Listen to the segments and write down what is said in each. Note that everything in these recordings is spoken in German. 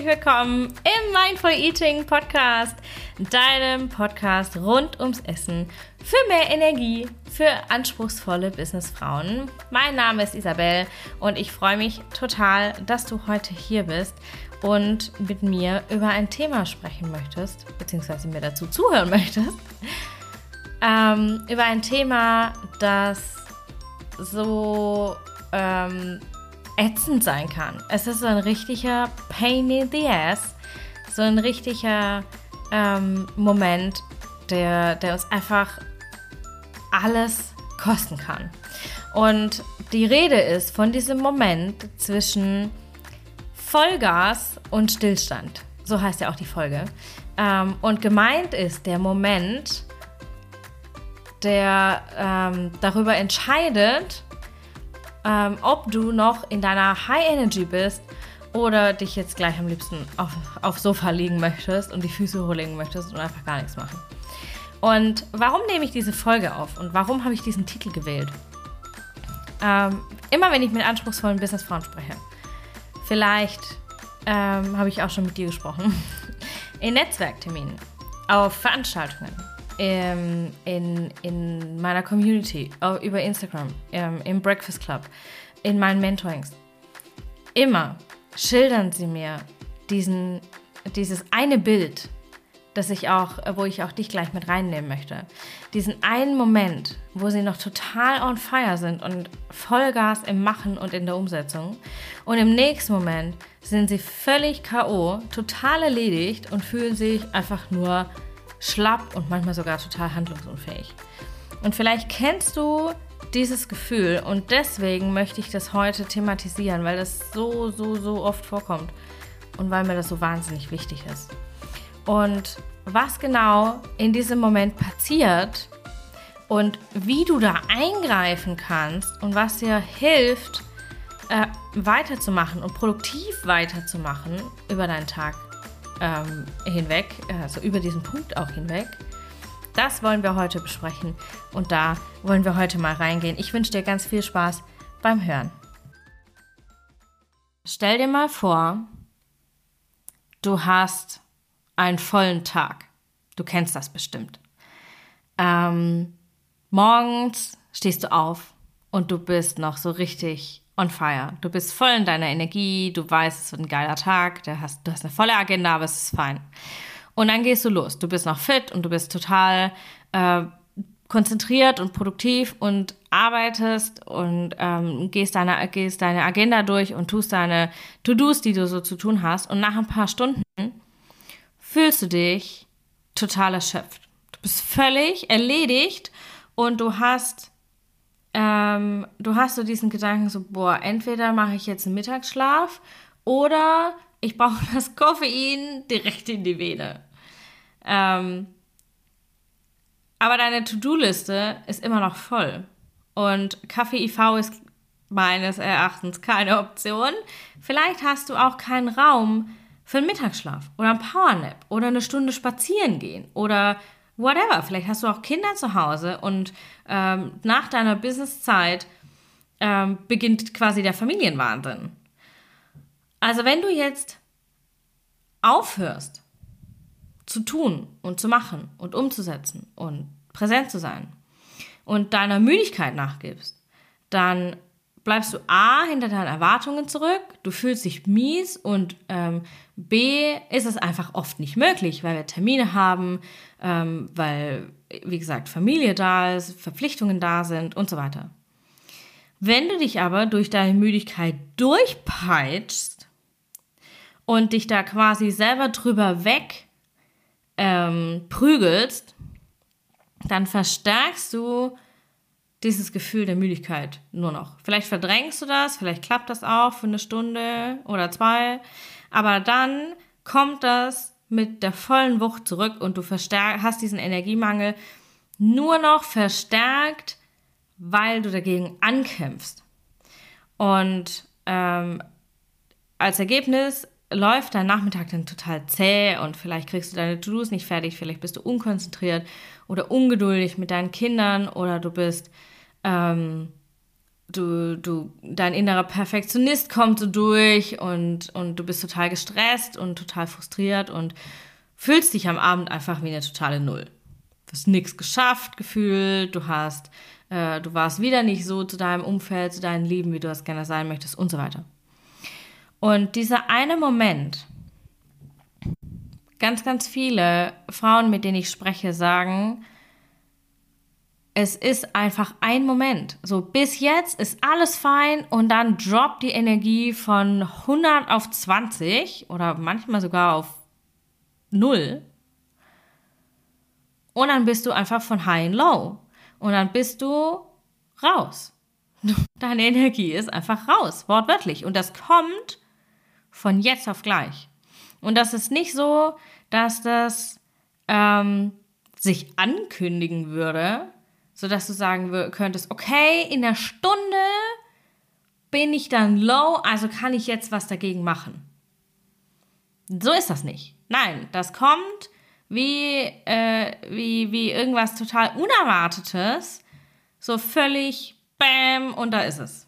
herzlich willkommen im Mindful Eating Podcast, deinem Podcast rund ums Essen für mehr Energie für anspruchsvolle Businessfrauen. Mein Name ist Isabel und ich freue mich total, dass du heute hier bist und mit mir über ein Thema sprechen möchtest, beziehungsweise mir dazu zuhören möchtest. Ähm, über ein Thema, das so ähm, ätzend sein kann. Es ist so ein richtiger Pain in the Ass, so ein richtiger ähm, Moment, der, der uns einfach alles kosten kann. Und die Rede ist von diesem Moment zwischen Vollgas und Stillstand. So heißt ja auch die Folge. Ähm, und gemeint ist der Moment, der ähm, darüber entscheidet, ähm, ob du noch in deiner High Energy bist oder dich jetzt gleich am liebsten auf, aufs Sofa liegen möchtest und die Füße hochlegen möchtest und einfach gar nichts machen. Und warum nehme ich diese Folge auf und warum habe ich diesen Titel gewählt? Ähm, immer wenn ich mit anspruchsvollen Businessfrauen spreche, vielleicht ähm, habe ich auch schon mit dir gesprochen, in Netzwerkterminen, auf Veranstaltungen, im, in, in meiner Community, über Instagram, im, im Breakfast Club, in meinen Mentorings. Immer schildern sie mir diesen, dieses eine Bild, das ich auch, wo ich auch dich gleich mit reinnehmen möchte. Diesen einen Moment, wo sie noch total on fire sind und Vollgas im Machen und in der Umsetzung. Und im nächsten Moment sind sie völlig K.O., total erledigt und fühlen sich einfach nur schlapp und manchmal sogar total handlungsunfähig. Und vielleicht kennst du dieses Gefühl und deswegen möchte ich das heute thematisieren, weil das so, so, so oft vorkommt und weil mir das so wahnsinnig wichtig ist. Und was genau in diesem Moment passiert und wie du da eingreifen kannst und was dir hilft, äh, weiterzumachen und produktiv weiterzumachen über deinen Tag ähm, hinweg, also über diesen Punkt auch hinweg. Das wollen wir heute besprechen und da wollen wir heute mal reingehen. Ich wünsche dir ganz viel Spaß beim Hören. Stell dir mal vor, du hast einen vollen Tag. Du kennst das bestimmt. Ähm, morgens stehst du auf und du bist noch so richtig on fire. Du bist voll in deiner Energie, du weißt, es wird ein geiler Tag, du hast, du hast eine volle Agenda, aber es ist fein. Und dann gehst du los. Du bist noch fit und du bist total äh, konzentriert und produktiv und arbeitest und ähm, gehst, deine, gehst deine Agenda durch und tust deine To-Dos, die du so zu tun hast. Und nach ein paar Stunden fühlst du dich total erschöpft. Du bist völlig erledigt und du hast ähm, du hast so diesen Gedanken so, boah, entweder mache ich jetzt einen Mittagsschlaf oder ich brauche das Koffein direkt in die Vene. Ähm, aber deine To-Do-Liste ist immer noch voll. Und Kaffee IV ist meines Erachtens keine Option. Vielleicht hast du auch keinen Raum für einen Mittagsschlaf oder einen Powernap oder eine Stunde spazieren gehen oder whatever. Vielleicht hast du auch Kinder zu Hause und ähm, nach deiner Businesszeit ähm, beginnt quasi der Familienwahnsinn. Also wenn du jetzt aufhörst zu tun und zu machen und umzusetzen und präsent zu sein und deiner Müdigkeit nachgibst, dann bleibst du A hinter deinen Erwartungen zurück, du fühlst dich mies und ähm, B ist es einfach oft nicht möglich, weil wir Termine haben, ähm, weil, wie gesagt, Familie da ist, Verpflichtungen da sind und so weiter. Wenn du dich aber durch deine Müdigkeit durchpeitschst und dich da quasi selber drüber weg ähm, prügelst, dann verstärkst du dieses Gefühl der Müdigkeit nur noch. Vielleicht verdrängst du das, vielleicht klappt das auch für eine Stunde oder zwei, aber dann kommt das mit der vollen Wucht zurück und du hast diesen Energiemangel nur noch verstärkt, weil du dagegen ankämpfst. Und ähm, als Ergebnis läuft dein Nachmittag dann total zäh und vielleicht kriegst du deine To-Dos nicht fertig, vielleicht bist du unkonzentriert oder ungeduldig mit deinen Kindern oder du bist ähm, du, du, dein innerer Perfektionist kommt so durch und, und du bist total gestresst und total frustriert und fühlst dich am Abend einfach wie eine totale Null. Du hast nichts geschafft, gefühlt, du hast, äh, du warst wieder nicht so zu deinem Umfeld, zu deinem Leben, wie du es gerne sein möchtest und so weiter. Und dieser eine Moment, ganz, ganz viele Frauen, mit denen ich spreche, sagen, es ist einfach ein Moment. So bis jetzt ist alles fein und dann droppt die Energie von 100 auf 20 oder manchmal sogar auf 0. Und dann bist du einfach von high in low. Und dann bist du raus. Deine Energie ist einfach raus, wortwörtlich. Und das kommt von jetzt auf gleich. Und das ist nicht so, dass das ähm, sich ankündigen würde, sodass du sagen könntest, okay, in der Stunde bin ich dann low, also kann ich jetzt was dagegen machen. So ist das nicht. Nein, das kommt wie, äh, wie, wie irgendwas total Unerwartetes, so völlig Bäm und da ist es.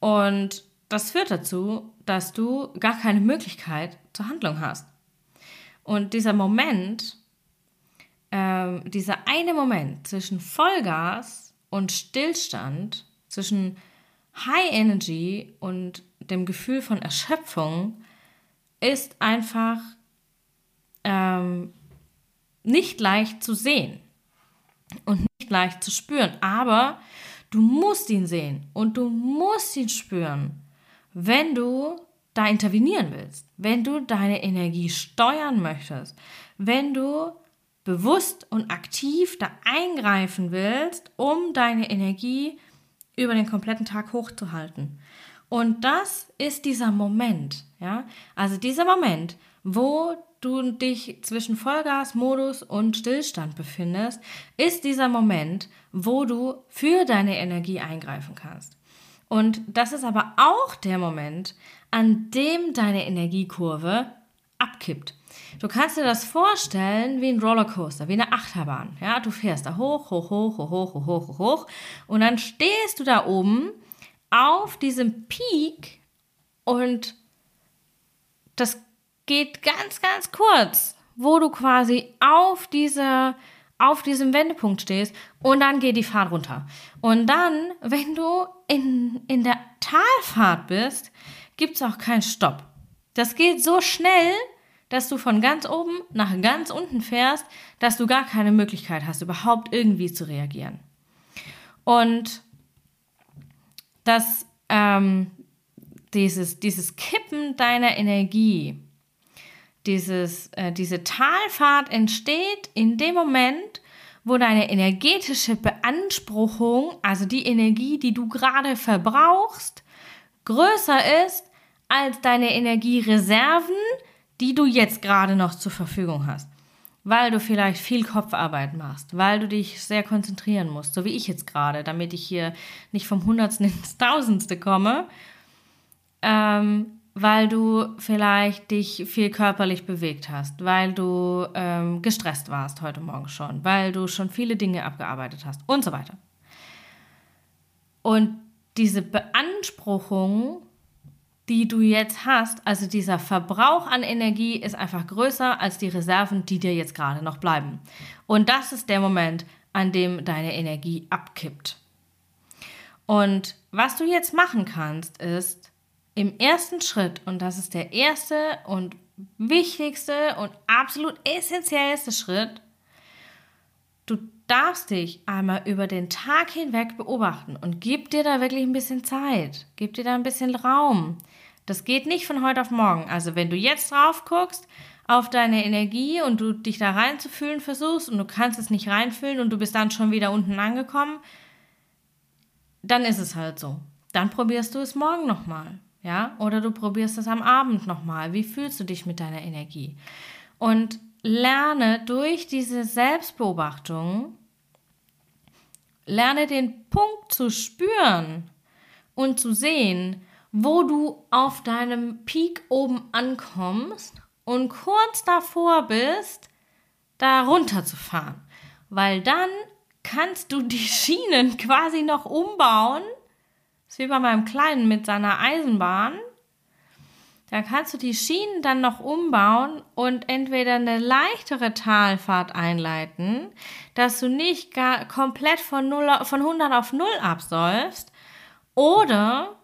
Und das führt dazu, dass du gar keine Möglichkeit zur Handlung hast. Und dieser Moment, ähm, dieser eine Moment zwischen Vollgas und Stillstand, zwischen High Energy und dem Gefühl von Erschöpfung, ist einfach ähm, nicht leicht zu sehen und nicht leicht zu spüren. Aber du musst ihn sehen und du musst ihn spüren, wenn du da intervenieren willst, wenn du deine Energie steuern möchtest, wenn du bewusst und aktiv da eingreifen willst, um deine Energie über den kompletten Tag hochzuhalten. Und das ist dieser Moment, ja? Also dieser Moment, wo du dich zwischen Vollgasmodus und Stillstand befindest, ist dieser Moment, wo du für deine Energie eingreifen kannst. Und das ist aber auch der Moment, an dem deine Energiekurve abkippt. Du kannst dir das vorstellen wie ein Rollercoaster, wie eine Achterbahn. Ja, du fährst da hoch, hoch, hoch, hoch, hoch, hoch, hoch, hoch und dann stehst du da oben auf diesem Peak und das geht ganz, ganz kurz, wo du quasi auf dieser auf diesem Wendepunkt stehst und dann geht die Fahrt runter. Und dann, wenn du in, in der Talfahrt bist, gibt es auch keinen Stopp. Das geht so schnell, dass du von ganz oben nach ganz unten fährst, dass du gar keine Möglichkeit hast, überhaupt irgendwie zu reagieren. Und das, ähm, dieses, dieses Kippen deiner Energie, dieses, äh, diese Talfahrt entsteht in dem Moment, wo deine energetische Beanspruchung, also die Energie, die du gerade verbrauchst, größer ist als deine Energiereserven, die du jetzt gerade noch zur Verfügung hast. Weil du vielleicht viel Kopfarbeit machst, weil du dich sehr konzentrieren musst, so wie ich jetzt gerade, damit ich hier nicht vom Hundertsten ins Tausendste komme. Ähm, weil du vielleicht dich viel körperlich bewegt hast, weil du ähm, gestresst warst heute Morgen schon, weil du schon viele Dinge abgearbeitet hast und so weiter. Und diese Beanspruchung, die du jetzt hast, also dieser Verbrauch an Energie ist einfach größer als die Reserven, die dir jetzt gerade noch bleiben. Und das ist der Moment, an dem deine Energie abkippt. Und was du jetzt machen kannst, ist, im ersten Schritt, und das ist der erste und wichtigste und absolut essentiellste Schritt, du darfst dich einmal über den Tag hinweg beobachten und gib dir da wirklich ein bisschen Zeit, gib dir da ein bisschen Raum. Das geht nicht von heute auf morgen. Also wenn du jetzt drauf guckst auf deine Energie und du dich da reinzufühlen versuchst und du kannst es nicht reinfühlen und du bist dann schon wieder unten angekommen, dann ist es halt so. Dann probierst du es morgen nochmal. Ja, oder du probierst es am Abend nochmal. Wie fühlst du dich mit deiner Energie? Und lerne durch diese Selbstbeobachtung, lerne den Punkt zu spüren und zu sehen, wo du auf deinem Peak oben ankommst und kurz davor bist, da runterzufahren. Weil dann kannst du die Schienen quasi noch umbauen. Das ist wie bei meinem Kleinen mit seiner Eisenbahn. Da kannst du die Schienen dann noch umbauen und entweder eine leichtere Talfahrt einleiten, dass du nicht gar komplett von, 0, von 100 auf 0 absäufst, oder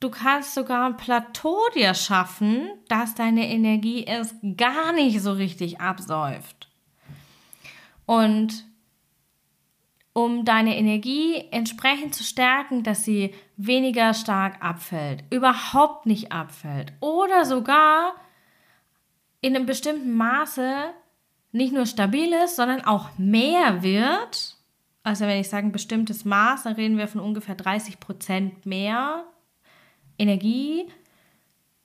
du kannst sogar ein Plateau dir schaffen, dass deine Energie es gar nicht so richtig absäuft. Und um deine Energie entsprechend zu stärken, dass sie weniger stark abfällt, überhaupt nicht abfällt oder sogar in einem bestimmten Maße nicht nur stabil ist, sondern auch mehr wird. Also wenn ich sage ein bestimmtes Maß, dann reden wir von ungefähr 30 Prozent mehr Energie,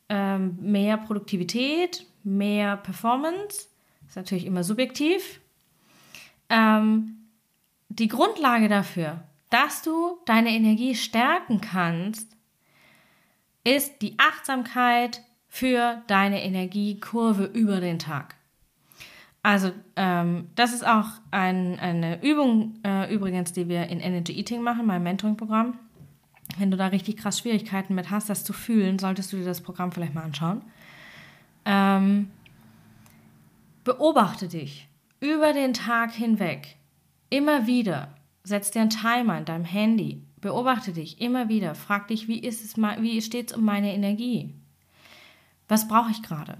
ähm, mehr Produktivität, mehr Performance. Ist natürlich immer subjektiv. Ähm, die Grundlage dafür, dass du deine Energie stärken kannst, ist die Achtsamkeit für deine Energiekurve über den Tag. Also ähm, das ist auch ein, eine Übung äh, übrigens, die wir in Energy Eating machen, meinem Mentoring-Programm. Wenn du da richtig krass Schwierigkeiten mit hast, das zu fühlen, solltest du dir das Programm vielleicht mal anschauen. Ähm, beobachte dich über den Tag hinweg. Immer wieder. Setz dir einen Timer in deinem Handy. Beobachte dich immer wieder. Frag dich, wie ist es, wie steht es um meine Energie? Was brauche ich gerade?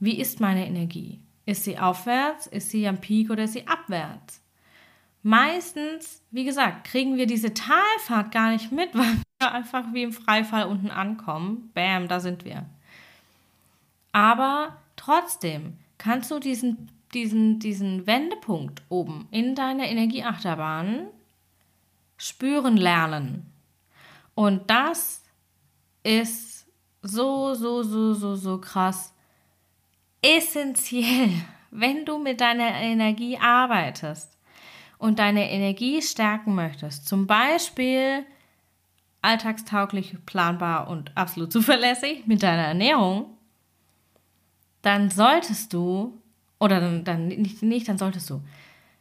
Wie ist meine Energie? Ist sie aufwärts? Ist sie am Peak oder ist sie abwärts? Meistens, wie gesagt, kriegen wir diese Talfahrt gar nicht mit, weil wir einfach wie im Freifall unten ankommen. Bam, da sind wir. Aber trotzdem kannst du diesen diesen, diesen Wendepunkt oben in deiner Energieachterbahn spüren lernen. Und das ist so, so, so, so, so krass essentiell, wenn du mit deiner Energie arbeitest und deine Energie stärken möchtest. Zum Beispiel alltagstauglich, planbar und absolut zuverlässig mit deiner Ernährung, dann solltest du oder dann, dann nicht, nicht, dann solltest du.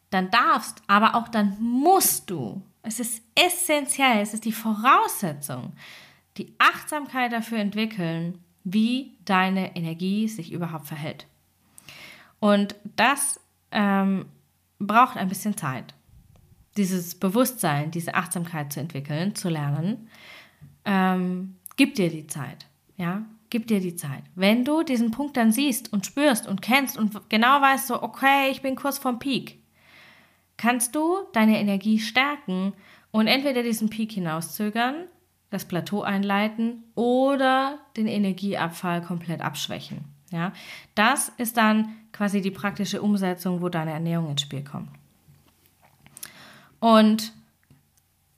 Dann darfst, aber auch dann musst du. Es ist essentiell, es ist die Voraussetzung, die Achtsamkeit dafür entwickeln, wie deine Energie sich überhaupt verhält. Und das ähm, braucht ein bisschen Zeit. Dieses Bewusstsein, diese Achtsamkeit zu entwickeln, zu lernen, ähm, gibt dir die Zeit. Ja, Gib dir die Zeit. Wenn du diesen Punkt dann siehst und spürst und kennst und genau weißt so, okay, ich bin kurz vorm Peak, kannst du deine Energie stärken und entweder diesen Peak hinauszögern, das Plateau einleiten oder den Energieabfall komplett abschwächen. Ja, das ist dann quasi die praktische Umsetzung, wo deine Ernährung ins Spiel kommt. Und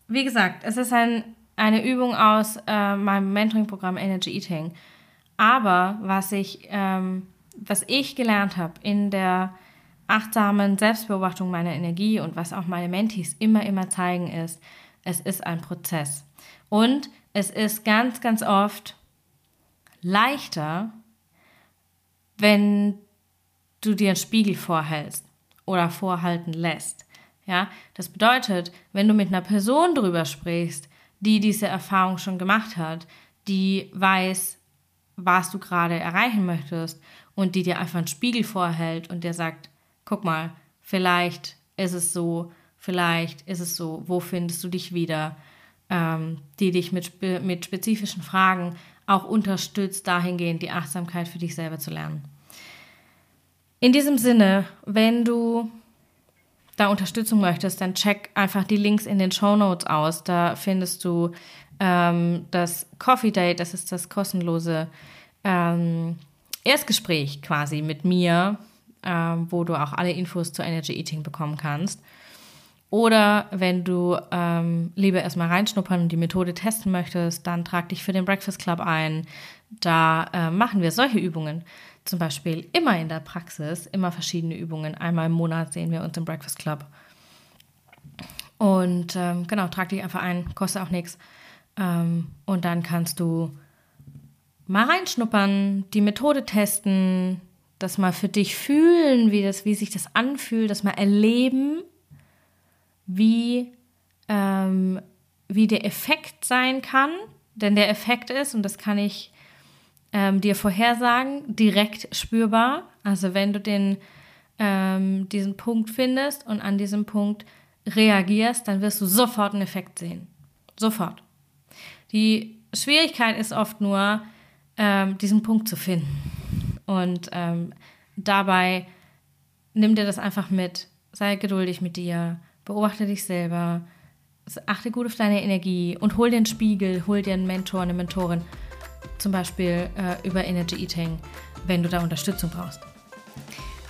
wie gesagt, es ist ein, eine Übung aus äh, meinem Mentoring-Programm Energy Eating. Aber was ich, ähm, was ich gelernt habe in der achtsamen Selbstbeobachtung meiner Energie und was auch meine Mentis immer, immer zeigen, ist, es ist ein Prozess. Und es ist ganz, ganz oft leichter, wenn du dir einen Spiegel vorhältst oder vorhalten lässt. Ja, das bedeutet, wenn du mit einer Person drüber sprichst, die diese Erfahrung schon gemacht hat, die weiß, was du gerade erreichen möchtest und die dir einfach einen Spiegel vorhält und der sagt, guck mal, vielleicht ist es so, vielleicht ist es so, wo findest du dich wieder, ähm, die dich mit, mit spezifischen Fragen auch unterstützt, dahingehend die Achtsamkeit für dich selber zu lernen. In diesem Sinne, wenn du da Unterstützung möchtest, dann check einfach die Links in den Show Notes aus. Da findest du ähm, das Coffee Date, das ist das kostenlose ähm, Erstgespräch quasi mit mir, ähm, wo du auch alle Infos zu Energy Eating bekommen kannst. Oder wenn du ähm, lieber erstmal reinschnuppern und die Methode testen möchtest, dann trag dich für den Breakfast Club ein. Da äh, machen wir solche Übungen. Zum Beispiel immer in der Praxis, immer verschiedene Übungen. Einmal im Monat sehen wir uns im Breakfast Club. Und ähm, genau, trag dich einfach ein, kostet auch nichts. Ähm, und dann kannst du mal reinschnuppern, die Methode testen, das mal für dich fühlen, wie, das, wie sich das anfühlt, das mal erleben, wie, ähm, wie der Effekt sein kann. Denn der Effekt ist, und das kann ich ähm, dir vorhersagen, direkt spürbar. Also wenn du den, ähm, diesen Punkt findest und an diesem Punkt reagierst, dann wirst du sofort einen Effekt sehen. Sofort. Die Schwierigkeit ist oft nur, ähm, diesen Punkt zu finden. Und ähm, dabei nimm dir das einfach mit. Sei geduldig mit dir. Beobachte dich selber. Achte gut auf deine Energie und hol dir einen Spiegel, hol dir einen Mentor, eine Mentorin. Zum Beispiel äh, über Energy Eating, wenn du da Unterstützung brauchst.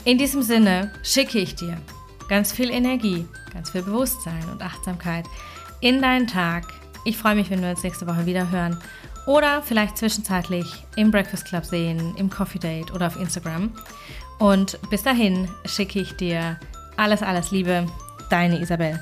In diesem Sinne schicke ich dir ganz viel Energie, ganz viel Bewusstsein und Achtsamkeit in deinen Tag. Ich freue mich, wenn wir uns nächste Woche wieder hören oder vielleicht zwischenzeitlich im Breakfast Club sehen, im Coffee Date oder auf Instagram. Und bis dahin schicke ich dir alles, alles Liebe, deine Isabel.